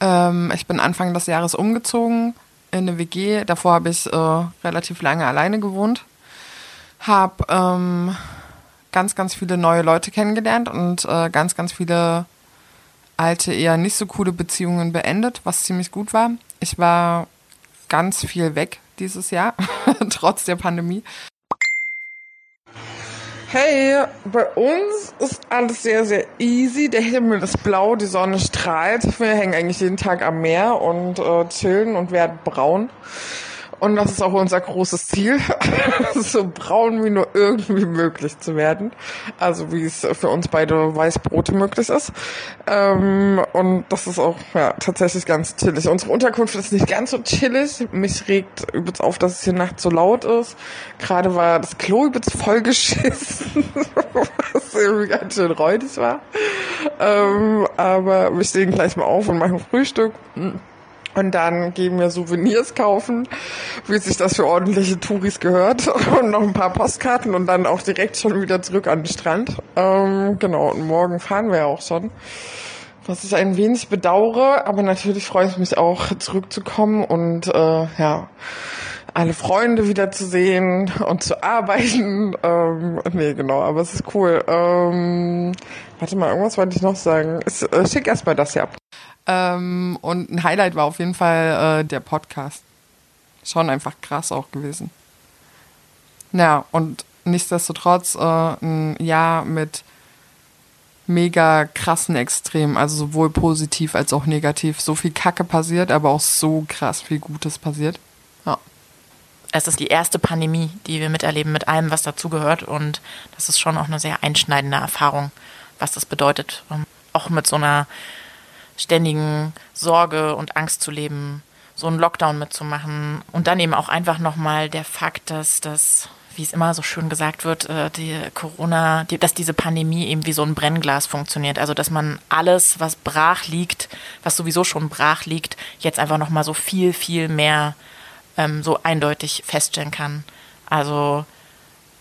Ähm, ich bin Anfang des Jahres umgezogen in eine WG. Davor habe ich äh, relativ lange alleine gewohnt. Habe ähm, ganz, ganz viele neue Leute kennengelernt und äh, ganz, ganz viele alte, eher nicht so coole Beziehungen beendet, was ziemlich gut war. Ich war ganz viel weg dieses Jahr, trotz der Pandemie. Hey, bei uns ist alles sehr, sehr easy. Der Himmel ist blau, die Sonne strahlt. Wir hängen eigentlich jeden Tag am Meer und äh, chillen und werden braun. Und das ist auch unser großes Ziel, so braun wie nur irgendwie möglich zu werden. Also wie es für uns beide Weißbrote möglich ist. Ähm, und das ist auch ja, tatsächlich ganz chillig. Unsere Unterkunft ist nicht ganz so chillig. Mich regt übelst auf, dass es hier nachts so laut ist. Gerade war das Klo übelst vollgeschissen, was irgendwie ganz schön räudig war. Ähm, aber wir stehen gleich mal auf und machen Frühstück. Und dann gehen wir Souvenirs kaufen, wie sich das für ordentliche Touris gehört. Und noch ein paar Postkarten und dann auch direkt schon wieder zurück an den Strand. Ähm, genau, und morgen fahren wir ja auch schon. Was ich ein wenig bedauere, aber natürlich freue ich mich auch zurückzukommen und äh, ja, alle Freunde wiederzusehen und zu arbeiten. Ähm, nee, genau, aber es ist cool. Ähm, warte mal, irgendwas wollte ich noch sagen. Ich, äh, schick erst mal das hier ab. Ähm, und ein Highlight war auf jeden Fall äh, der Podcast. Schon einfach krass auch gewesen. Ja, und nichtsdestotrotz äh, ein Jahr mit mega krassen Extremen, also sowohl positiv als auch negativ. So viel Kacke passiert, aber auch so krass viel Gutes passiert. Ja. Es ist die erste Pandemie, die wir miterleben mit allem, was dazugehört. Und das ist schon auch eine sehr einschneidende Erfahrung, was das bedeutet. Um, auch mit so einer ständigen Sorge und Angst zu leben, so einen Lockdown mitzumachen. Und dann eben auch einfach nochmal der Fakt, dass das, wie es immer so schön gesagt wird, äh, die Corona, die, dass diese Pandemie eben wie so ein Brennglas funktioniert. Also dass man alles, was brach liegt, was sowieso schon brach liegt, jetzt einfach nochmal so viel, viel mehr ähm, so eindeutig feststellen kann. Also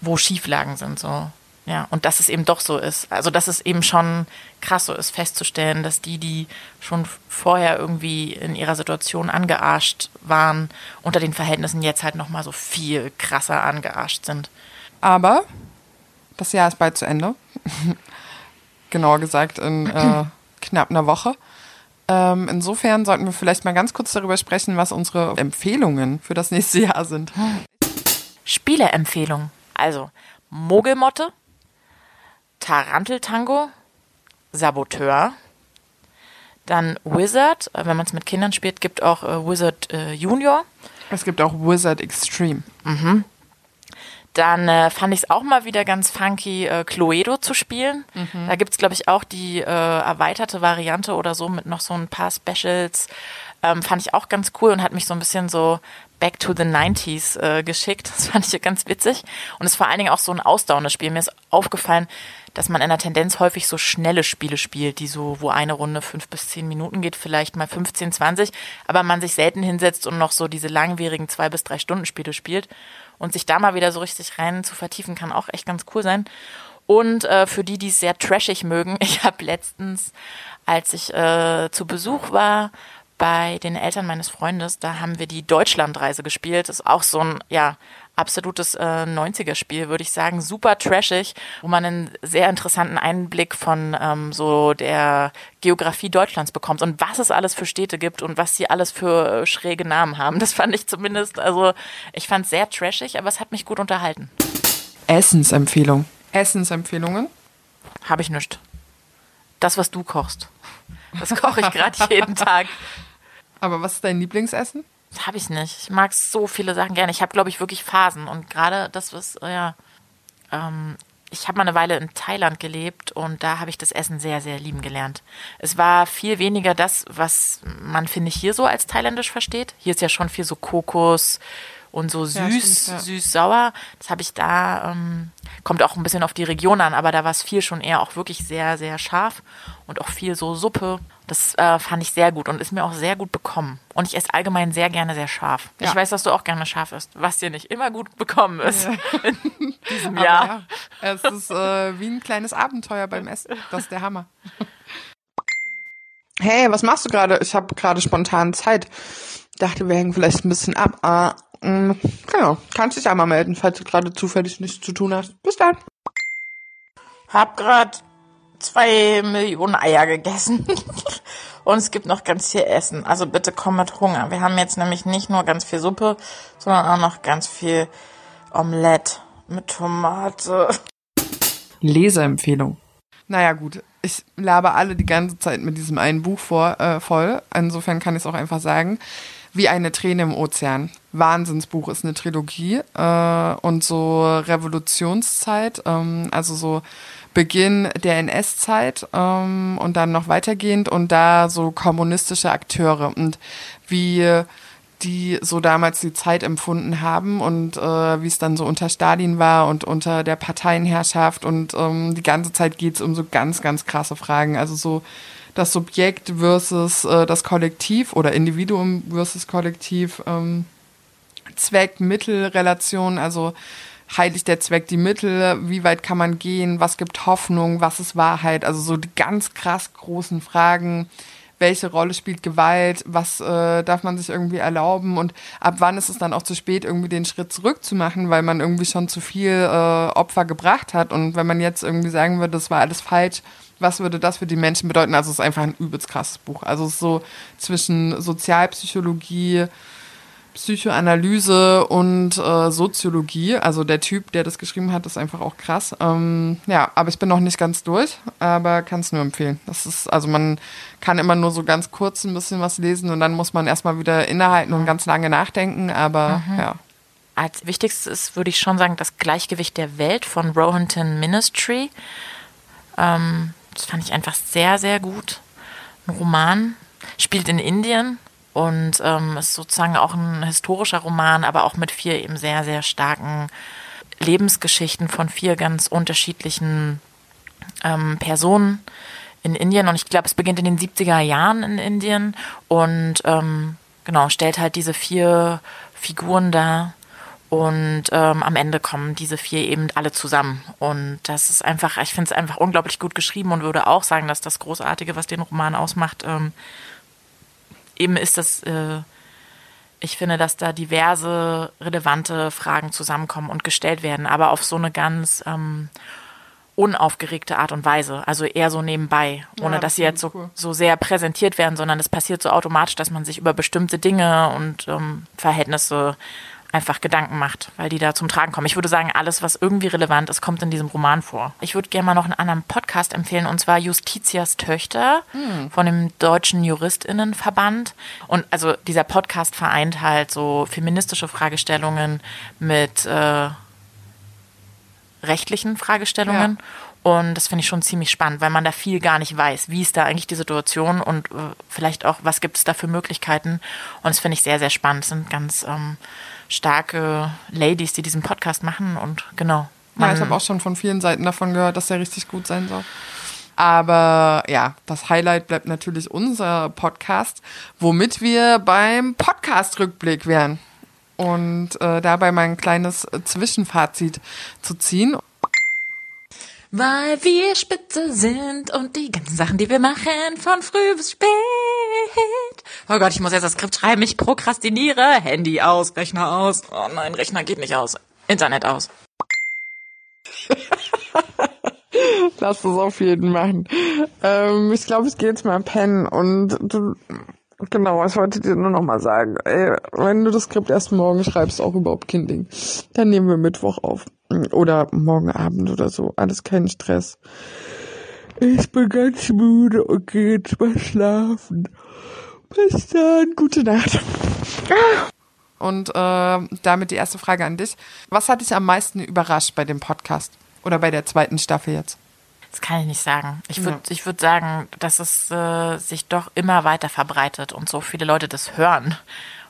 wo Schieflagen sind so. Ja, und dass es eben doch so ist. Also, dass es eben schon krass so ist, festzustellen, dass die, die schon vorher irgendwie in ihrer Situation angearscht waren, unter den Verhältnissen jetzt halt nochmal so viel krasser angearscht sind. Aber das Jahr ist bald zu Ende. Genauer gesagt in äh, knapp einer Woche. Ähm, insofern sollten wir vielleicht mal ganz kurz darüber sprechen, was unsere Empfehlungen für das nächste Jahr sind. Spieleempfehlung. Also, Mogelmotte, Taranteltango, Saboteur, dann Wizard, äh, wenn man es mit Kindern spielt, gibt auch äh, Wizard äh, Junior. Es gibt auch Wizard Extreme. Mhm. Dann äh, fand ich es auch mal wieder ganz funky, äh, Cluedo zu spielen. Mhm. Da gibt es, glaube ich, auch die äh, erweiterte Variante oder so mit noch so ein paar Specials. Ähm, fand ich auch ganz cool und hat mich so ein bisschen so Back to the 90s äh, geschickt. Das fand ich ganz witzig. Und es ist vor allen Dingen auch so ein ausdauerndes Spiel. Mir ist aufgefallen, dass man in der Tendenz häufig so schnelle Spiele spielt, die so, wo eine Runde fünf bis zehn Minuten geht, vielleicht mal 15, 20, aber man sich selten hinsetzt und noch so diese langwierigen zwei bis drei Stunden Spiele spielt. Und sich da mal wieder so richtig rein zu vertiefen, kann auch echt ganz cool sein. Und äh, für die, die es sehr trashig mögen, ich habe letztens, als ich äh, zu Besuch war bei den Eltern meines Freundes, da haben wir die Deutschlandreise gespielt. Das ist auch so ein, ja, absolutes äh, 90er-Spiel, würde ich sagen. Super trashig, wo man einen sehr interessanten Einblick von ähm, so der Geografie Deutschlands bekommt und was es alles für Städte gibt und was sie alles für äh, schräge Namen haben. Das fand ich zumindest, also ich fand es sehr trashig, aber es hat mich gut unterhalten. Essensempfehlung. Essensempfehlungen? Habe ich nicht. Das, was du kochst. Das koche ich gerade jeden Tag. Aber was ist dein Lieblingsessen? Das habe ich nicht. Ich mag so viele Sachen gerne. Ich habe, glaube ich, wirklich Phasen. Und gerade das, was, ja, ähm, ich habe mal eine Weile in Thailand gelebt und da habe ich das Essen sehr, sehr lieben gelernt. Es war viel weniger das, was man, finde ich, hier so als thailändisch versteht. Hier ist ja schon viel so Kokos, und so süß, ja, stimmt, ja. süß-sauer. Das habe ich da, ähm, kommt auch ein bisschen auf die Region an, aber da war es viel schon eher auch wirklich sehr, sehr scharf und auch viel so Suppe. Das äh, fand ich sehr gut und ist mir auch sehr gut bekommen. Und ich esse allgemein sehr gerne sehr scharf. Ja. Ich weiß, dass du auch gerne scharf isst, was dir nicht immer gut bekommen ist in diesem Jahr. es ist äh, wie ein kleines Abenteuer beim Essen. Das ist der Hammer. Hey, was machst du gerade? Ich habe gerade spontan Zeit. Dachte, wir hängen vielleicht ein bisschen ab. Ah, genau, kannst dich einmal melden, falls du gerade zufällig nichts zu tun hast. Bis dann. Hab grad zwei Millionen Eier gegessen. Und es gibt noch ganz viel Essen. Also bitte komm mit Hunger. Wir haben jetzt nämlich nicht nur ganz viel Suppe, sondern auch noch ganz viel Omelette mit Tomate. Leseempfehlung. Naja, gut. Ich labe alle die ganze Zeit mit diesem einen Buch vor, äh, voll. Insofern kann ich es auch einfach sagen. Wie eine Träne im Ozean. Wahnsinnsbuch ist eine Trilogie äh, und so Revolutionszeit, ähm, also so Beginn der NS-Zeit ähm, und dann noch weitergehend und da so kommunistische Akteure und wie die so damals die Zeit empfunden haben und äh, wie es dann so unter Stalin war und unter der Parteienherrschaft und ähm, die ganze Zeit geht es um so ganz, ganz krasse Fragen. Also so das Subjekt versus äh, das Kollektiv oder Individuum versus Kollektiv, ähm, Zweck-Mittel-Relation, also heiligt der Zweck die Mittel, wie weit kann man gehen, was gibt Hoffnung, was ist Wahrheit, also so die ganz krass großen Fragen, welche Rolle spielt Gewalt, was äh, darf man sich irgendwie erlauben? Und ab wann ist es dann auch zu spät, irgendwie den Schritt zurückzumachen, weil man irgendwie schon zu viel äh, Opfer gebracht hat? Und wenn man jetzt irgendwie sagen würde, das war alles falsch, was würde das für die Menschen bedeuten? Also es ist einfach ein übelst krasses Buch. Also es ist so zwischen Sozialpsychologie, Psychoanalyse und äh, Soziologie. Also der Typ, der das geschrieben hat, ist einfach auch krass. Ähm, ja, aber ich bin noch nicht ganz durch, aber kann es nur empfehlen. Das ist, also man kann immer nur so ganz kurz ein bisschen was lesen und dann muss man erstmal wieder innehalten und ganz lange nachdenken, aber ja. Als wichtigstes ist, würde ich schon sagen, das Gleichgewicht der Welt von Rohinton Ministry. Ähm, das fand ich einfach sehr, sehr gut. Ein Roman, spielt in Indien und ähm, ist sozusagen auch ein historischer Roman, aber auch mit vier eben sehr, sehr starken Lebensgeschichten von vier ganz unterschiedlichen ähm, Personen in Indien. Und ich glaube, es beginnt in den 70er Jahren in Indien und ähm, genau, stellt halt diese vier Figuren dar. Und ähm, am Ende kommen diese vier eben alle zusammen. Und das ist einfach, ich finde es einfach unglaublich gut geschrieben und würde auch sagen, dass das Großartige, was den Roman ausmacht, ähm, eben ist das, äh, ich finde, dass da diverse relevante Fragen zusammenkommen und gestellt werden, aber auf so eine ganz ähm, unaufgeregte Art und Weise. Also eher so nebenbei, ohne Ja, dass sie jetzt so, cool. so sehr präsentiert werden, sondern es passiert so automatisch, dass man sich über bestimmte Dinge und ähm, Verhältnisse einfach Gedanken macht, weil die da zum Tragen kommen. Ich würde sagen, alles, was irgendwie relevant ist, kommt in diesem Roman vor. Ich würde gerne mal noch einen anderen Podcast empfehlen, und zwar Justitias Töchter von dem Deutschen Juristinnenverband. Und also dieser Podcast vereint halt so feministische Fragestellungen mit äh, rechtlichen Fragestellungen. Und das finde ich schon ziemlich spannend, weil man da viel gar nicht weiß. Wie ist da eigentlich die Situation und äh, vielleicht auch, was gibt es da für Möglichkeiten? Und das finde ich sehr, sehr spannend. Es sind ganz ähm, starke Ladies, die diesen Podcast machen und genau. Ja, ich habe auch schon von vielen Seiten davon gehört, dass der richtig gut sein soll. Aber ja, das Highlight bleibt natürlich unser Podcast, womit wir beim Podcast-Rückblick wären. Und äh, dabei mein kleines Zwischenfazit zu ziehen. Weil wir spitze sind und die ganzen Sachen, die wir machen, von früh bis spät. Oh Gott, ich muss jetzt das Skript schreiben. Ich prokrastiniere. Handy aus, Rechner aus. Oh nein, Rechner geht nicht aus. Internet aus. Lass das auf jeden machen. Ähm, ich glaube, ich gehe jetzt mal pennen und du, genau, ich wollte dir nur noch mal sagen, ey, wenn du das Skript erst morgen schreibst, auch überhaupt kein Ding. Dann nehmen wir Mittwoch auf. Oder morgen Abend oder so. Alles kein Stress. Ich bin ganz müde und gehe jetzt mal schlafen. Bis dann, gute Nacht. Und äh, damit die erste Frage an dich. Was hat dich am meisten überrascht bei dem Podcast? Oder bei der zweiten Staffel jetzt? Das kann ich nicht sagen. Ich würde ich würd sagen, dass es äh, sich doch immer weiter verbreitet und so viele Leute das hören.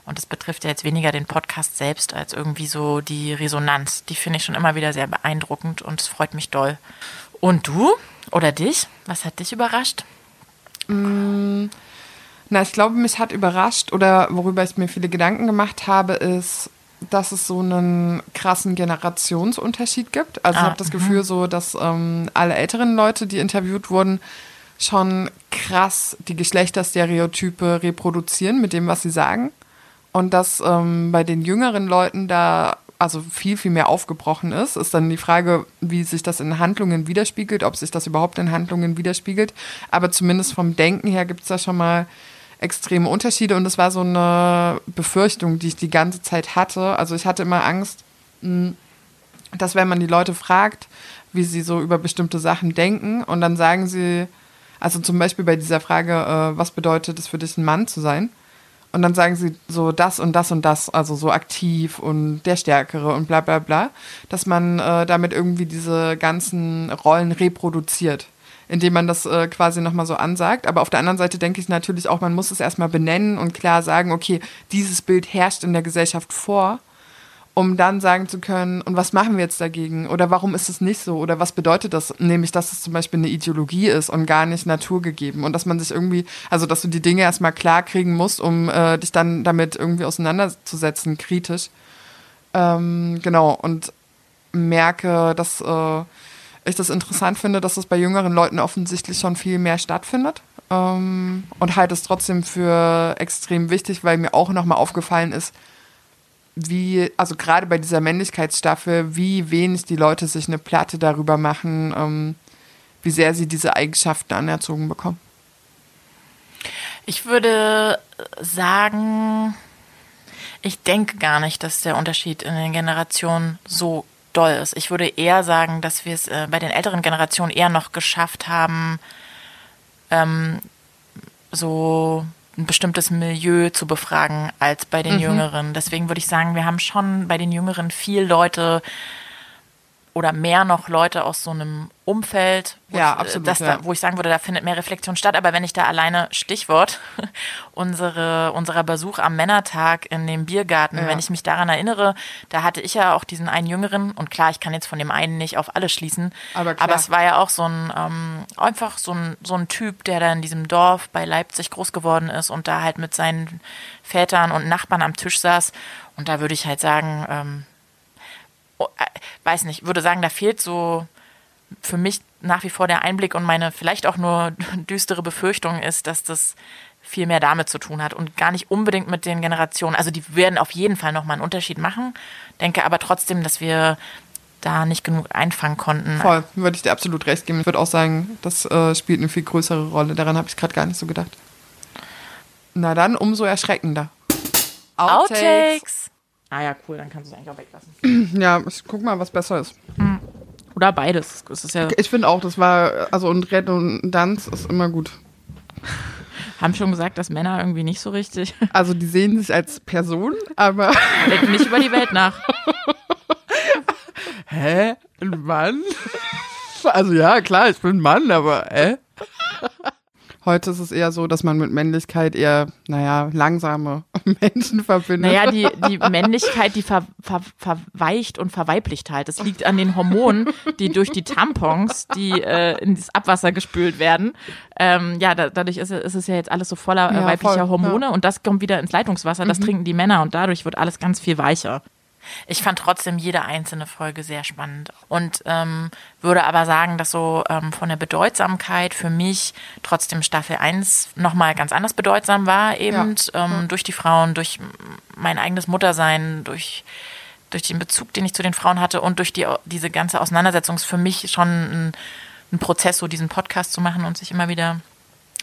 Und das betrifft ja jetzt weniger den Podcast selbst als irgendwie so die Resonanz. Die finde ich schon immer wieder sehr beeindruckend und es freut mich doll. Und du oder dich? Was hat dich überrascht? Na, ich glaube, mich hat überrascht oder worüber ich mir viele Gedanken gemacht habe, ist, dass es so einen krassen Generationsunterschied gibt. Also ich Ah, habe das Gefühl so, dass ähm, alle älteren Leute, die interviewt wurden, schon krass die Geschlechterstereotype reproduzieren mit dem, was sie sagen. Und dass ähm, bei den jüngeren Leuten da also viel, viel mehr aufgebrochen ist, ist dann die Frage, wie sich das in Handlungen widerspiegelt, ob sich das überhaupt in Handlungen widerspiegelt. Aber zumindest vom Denken her gibt es da schon mal extreme Unterschiede und es war so eine Befürchtung, die ich die ganze Zeit hatte. Also ich hatte immer Angst, mh, dass wenn man die Leute fragt, wie sie so über bestimmte Sachen denken und dann sagen sie, also zum Beispiel bei dieser Frage, äh, was bedeutet es für dich, ein Mann zu sein? Und dann sagen sie so das und das und das, also so aktiv und der Stärkere und bla bla bla, dass man äh, damit irgendwie diese ganzen Rollen reproduziert, indem man das äh, quasi nochmal so ansagt. Aber auf der anderen Seite denke ich natürlich auch, man muss es erstmal benennen und klar sagen, okay, dieses Bild herrscht in der Gesellschaft vor um dann sagen zu können, und was machen wir jetzt dagegen? Oder warum ist es nicht so? Oder was bedeutet das? Nämlich, dass es zum Beispiel eine Ideologie ist und gar nicht naturgegeben. Und dass man sich irgendwie, also dass du die Dinge erstmal klar kriegen musst, um äh, dich dann damit irgendwie auseinanderzusetzen, kritisch. Ähm, genau, und merke, dass äh, ich das interessant finde, dass das bei jüngeren Leuten offensichtlich schon viel mehr stattfindet. Ähm, und halte es trotzdem für extrem wichtig, weil mir auch nochmal aufgefallen ist, wie, also gerade bei dieser Männlichkeitsstaffel, wie wenig die Leute sich eine Platte darüber machen, ähm, wie sehr sie diese Eigenschaften anerzogen bekommen. Ich würde sagen, ich denke gar nicht, dass der Unterschied in den Generationen so doll ist. Ich würde eher sagen, dass wir es äh, bei den älteren Generationen eher noch geschafft haben, ähm, so ein bestimmtes Milieu zu befragen als bei den mhm. Jüngeren. Deswegen würde ich sagen, wir haben schon bei den Jüngeren viel Leute oder mehr noch Leute aus so einem Umfeld, wo, ja, ich, absolut, das ja. da, wo ich sagen würde, da findet mehr Reflexion statt. Aber wenn ich da alleine, Stichwort, unsere, unserer Besuch am Männertag in dem Biergarten, Ja. wenn ich mich daran erinnere, da hatte ich ja auch diesen einen Jüngeren und klar, ich kann jetzt von dem einen nicht auf alle schließen, Aber aber es war ja auch so ein, ähm, einfach so ein, so ein Typ, der da in diesem Dorf bei Leipzig groß geworden ist und da halt mit seinen Vätern und Nachbarn am Tisch saß. Und da würde ich halt sagen, ähm, äh, weiß nicht, würde sagen, da fehlt so für mich nach wie vor der Einblick und meine vielleicht auch nur düstere Befürchtung ist, dass das viel mehr damit zu tun hat und gar nicht unbedingt mit den Generationen. Also die werden auf jeden Fall nochmal einen Unterschied machen, denke aber trotzdem, dass wir da nicht genug einfangen konnten. Voll, würde ich dir absolut recht geben. Ich würde auch sagen, das äh, spielt eine viel größere Rolle. Daran habe ich gerade gar nicht so gedacht. Na dann, umso erschreckender. Outtakes. Ah ja, cool, dann kannst du es eigentlich auch weglassen. Ja, ich guck mal, was besser ist. Oder beides. Ja, Ich finde auch, das war, also und Redundanz ist immer gut. haben schon gesagt, dass Männer irgendwie nicht so richtig Also die sehen sich als Person, aber denken nicht über die Welt nach. Hä? Ein Mann? Also ja, klar, ich bin ein Mann, aber hä? Heute ist es eher so, dass man mit Männlichkeit eher, naja, langsame Menschen verbindet. Naja, die, die Männlichkeit, die ver, ver, verweicht und verweiblicht halt. Das liegt an den Hormonen, die durch die Tampons, die äh, in das Abwasser gespült werden. Ähm, ja, da, dadurch ist, es- ist es ja jetzt alles so voller äh, Ja, weiblicher voll, Hormone und das kommt wieder ins Leitungswasser, das trinken die Männer und dadurch wird alles ganz viel weicher. Ich fand trotzdem jede einzelne Folge sehr spannend und ähm, würde aber sagen, dass so ähm, von der Bedeutsamkeit für mich trotzdem Staffel 1 nochmal ganz anders bedeutsam war, eben ähm, durch die Frauen, durch mein eigenes Muttersein, durch, durch den Bezug, den ich zu den Frauen hatte und durch die, diese ganze Auseinandersetzung ist für mich schon ein, ein Prozess, so diesen Podcast zu machen und sich immer wieder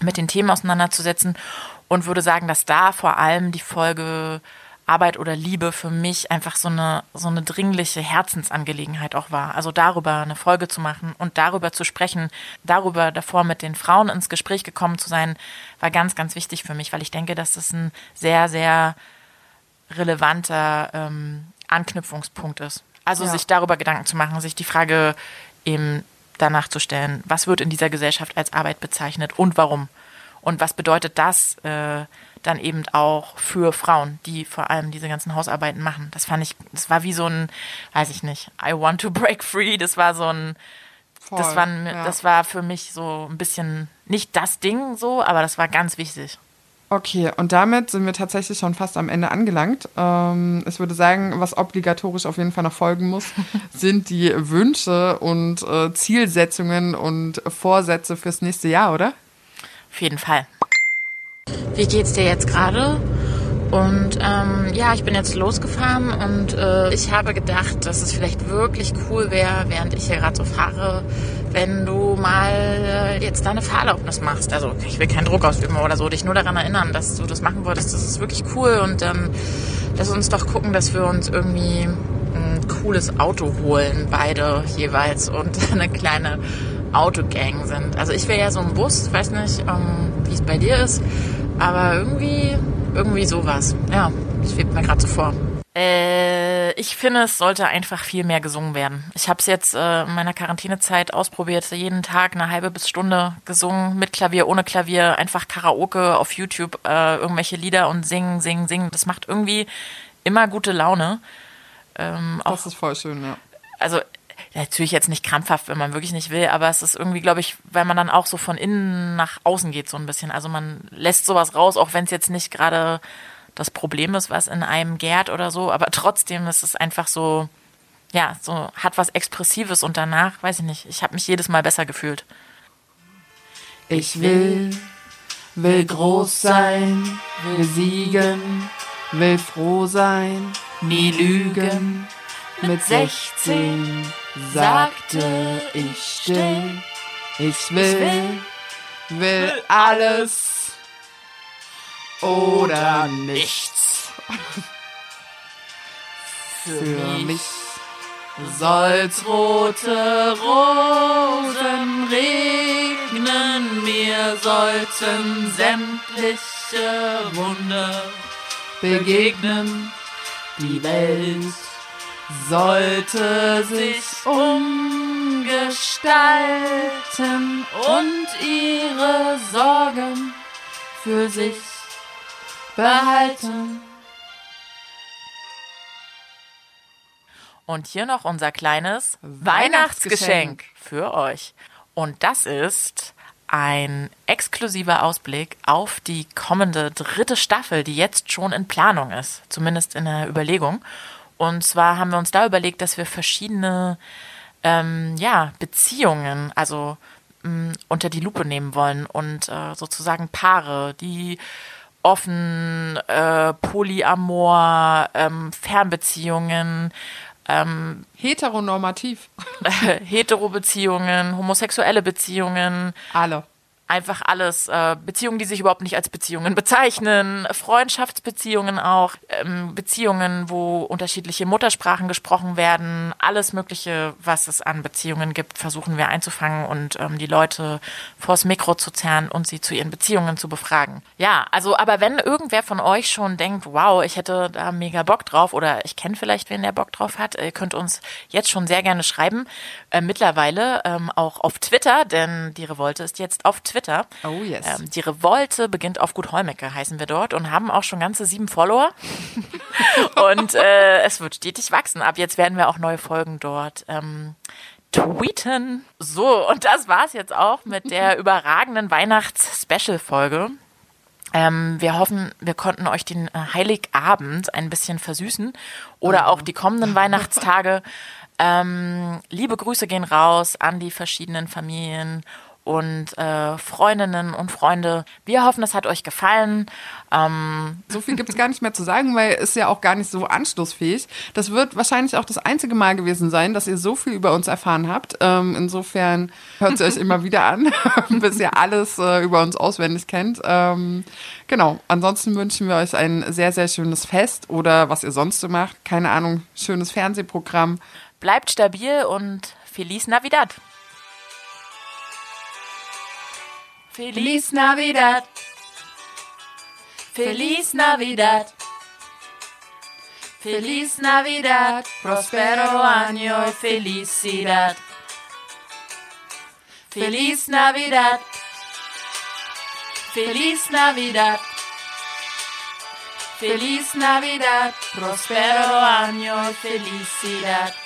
mit den Themen auseinanderzusetzen und würde sagen, dass da vor allem die Folge Arbeit oder Liebe für mich einfach so eine, so eine dringliche Herzensangelegenheit auch war. Also darüber eine Folge zu machen und darüber zu sprechen, darüber davor mit den Frauen ins Gespräch gekommen zu sein, war ganz, ganz wichtig für mich, weil ich denke, dass das ein sehr, sehr relevanter ähm, Anknüpfungspunkt ist. Also Ja. sich darüber Gedanken zu machen, sich die Frage eben danach zu stellen, was wird in dieser Gesellschaft als Arbeit bezeichnet und warum? Und was bedeutet das äh, dann eben auch für Frauen, die vor allem diese ganzen Hausarbeiten machen? Das fand ich, das war wie so ein, weiß ich nicht, I want to break free. Das war so ein, Voll, das war, ja. das war für mich so ein bisschen nicht das Ding so, aber das war ganz wichtig. Okay, und damit sind wir tatsächlich schon fast am Ende angelangt. Ähm, ich würde sagen, was obligatorisch auf jeden Fall noch folgen muss, sind die Wünsche und äh, Zielsetzungen und Vorsätze fürs nächste Jahr, oder? Auf jeden Fall. Wie geht's dir jetzt gerade? Und ähm, ja, ich bin jetzt losgefahren und äh, ich habe gedacht, dass es vielleicht wirklich cool wäre, während ich hier gerade so fahre, wenn du mal äh, jetzt deine Fahrerlaubnis machst. Also ich will keinen Druck ausüben oder so, dich nur daran erinnern, dass du das machen wolltest. Das ist wirklich cool und dann lass uns doch gucken, dass wir uns irgendwie ein cooles Auto holen, beide jeweils und eine kleine Autogang sind. Also ich wäre ja so ein Bus, weiß nicht, ähm, wie es bei dir ist, aber irgendwie irgendwie sowas. Ja, das schwebt mir gerade so vor. Äh, ich finde, es sollte einfach viel mehr gesungen werden. Ich habe es jetzt äh, in meiner Quarantänezeit ausprobiert, jeden Tag eine halbe bis Stunde gesungen, mit Klavier, ohne Klavier, einfach Karaoke auf YouTube, äh, irgendwelche Lieder und singen, singen, singen. Das macht irgendwie immer gute Laune. Ähm, das ist voll schön, ja. Also natürlich jetzt nicht krampfhaft, wenn man wirklich nicht will, aber es ist irgendwie, glaube ich, weil man dann auch so von innen nach außen geht, so ein bisschen. Also man lässt sowas raus, auch wenn es jetzt nicht gerade das Problem ist, was in einem gärt oder so, aber trotzdem ist es einfach so, ja, so hat was Expressives und danach, weiß ich nicht, ich habe mich jedes Mal besser gefühlt. Ich will, will groß sein, will siegen, will froh sein, nie lügen. Mit 16 sagte ich still, ich will, will alles oder nichts. Für mich soll's rote Rosen regnen, mir sollten sämtliche Wunder begegnen, die Welt sollte sich umgestalten und ihre Sorgen für sich behalten. Und hier noch unser kleines Weihnachtsgeschenk für euch. Und das ist ein exklusiver Ausblick auf die kommende dritte Staffel, die jetzt schon in Planung ist, zumindest in der Überlegung. Und zwar haben wir uns da überlegt, dass wir verschiedene ähm, ja, Beziehungen, also mh, mm, unter die Lupe nehmen wollen und äh, sozusagen Paare, die offen, äh, Polyamor, ähm, Fernbeziehungen, ähm, heteronormativ, Heterobeziehungen, homosexuelle Beziehungen, alle einfach alles, äh, Beziehungen, die sich überhaupt nicht als Beziehungen bezeichnen, Freundschaftsbeziehungen auch, ähm, Beziehungen, wo unterschiedliche Muttersprachen gesprochen werden, alles Mögliche, was es an Beziehungen gibt, versuchen wir einzufangen und ähm, die Leute vors Mikro zu zerren und sie zu ihren Beziehungen zu befragen. Ja, also, aber wenn irgendwer von euch schon denkt, wow, ich hätte da mega Bock drauf oder ich kenne vielleicht wen, der Bock drauf hat, ihr könnt uns jetzt schon sehr gerne schreiben. Äh, mittlerweile ähm, auch auf Twitter, denn die Revolte ist jetzt auf Twitter. Oh yes. Ähm, die Revolte beginnt auf Gut Holmecke, heißen wir dort und haben auch schon ganze sieben Follower. und äh, es wird stetig wachsen. Ab jetzt werden wir auch neue Folgen dort ähm, tweeten. So, und das war's jetzt auch mit der überragenden Weihnachts-Special-Folge. Ähm, wir hoffen, wir konnten euch den äh, Heiligabend ein bisschen versüßen oder auch die kommenden Weihnachtstage. Ähm, liebe Grüße gehen raus an die verschiedenen Familien und äh, Freundinnen und Freunde. Wir hoffen, es hat euch gefallen. Ähm so viel gibt es gar nicht mehr zu sagen, weil es ja auch gar nicht so anschlussfähig. Das wird wahrscheinlich auch das einzige Mal gewesen sein, dass ihr so viel über uns erfahren habt. Ähm, insofern hört es euch immer wieder an, bis ihr alles äh, über uns auswendig kennt. Ähm, genau, ansonsten wünschen wir euch ein sehr, sehr schönes Fest oder was ihr sonst so macht. Keine Ahnung, schönes Fernsehprogramm. Bleibt stabil und Feliz Navidad! Feliz Navidad. Feliz Navidad. Feliz Navidad. Prospero año y felicidad. Feliz Navidad. Feliz Navidad. Feliz Navidad. Prospero año y felicidad.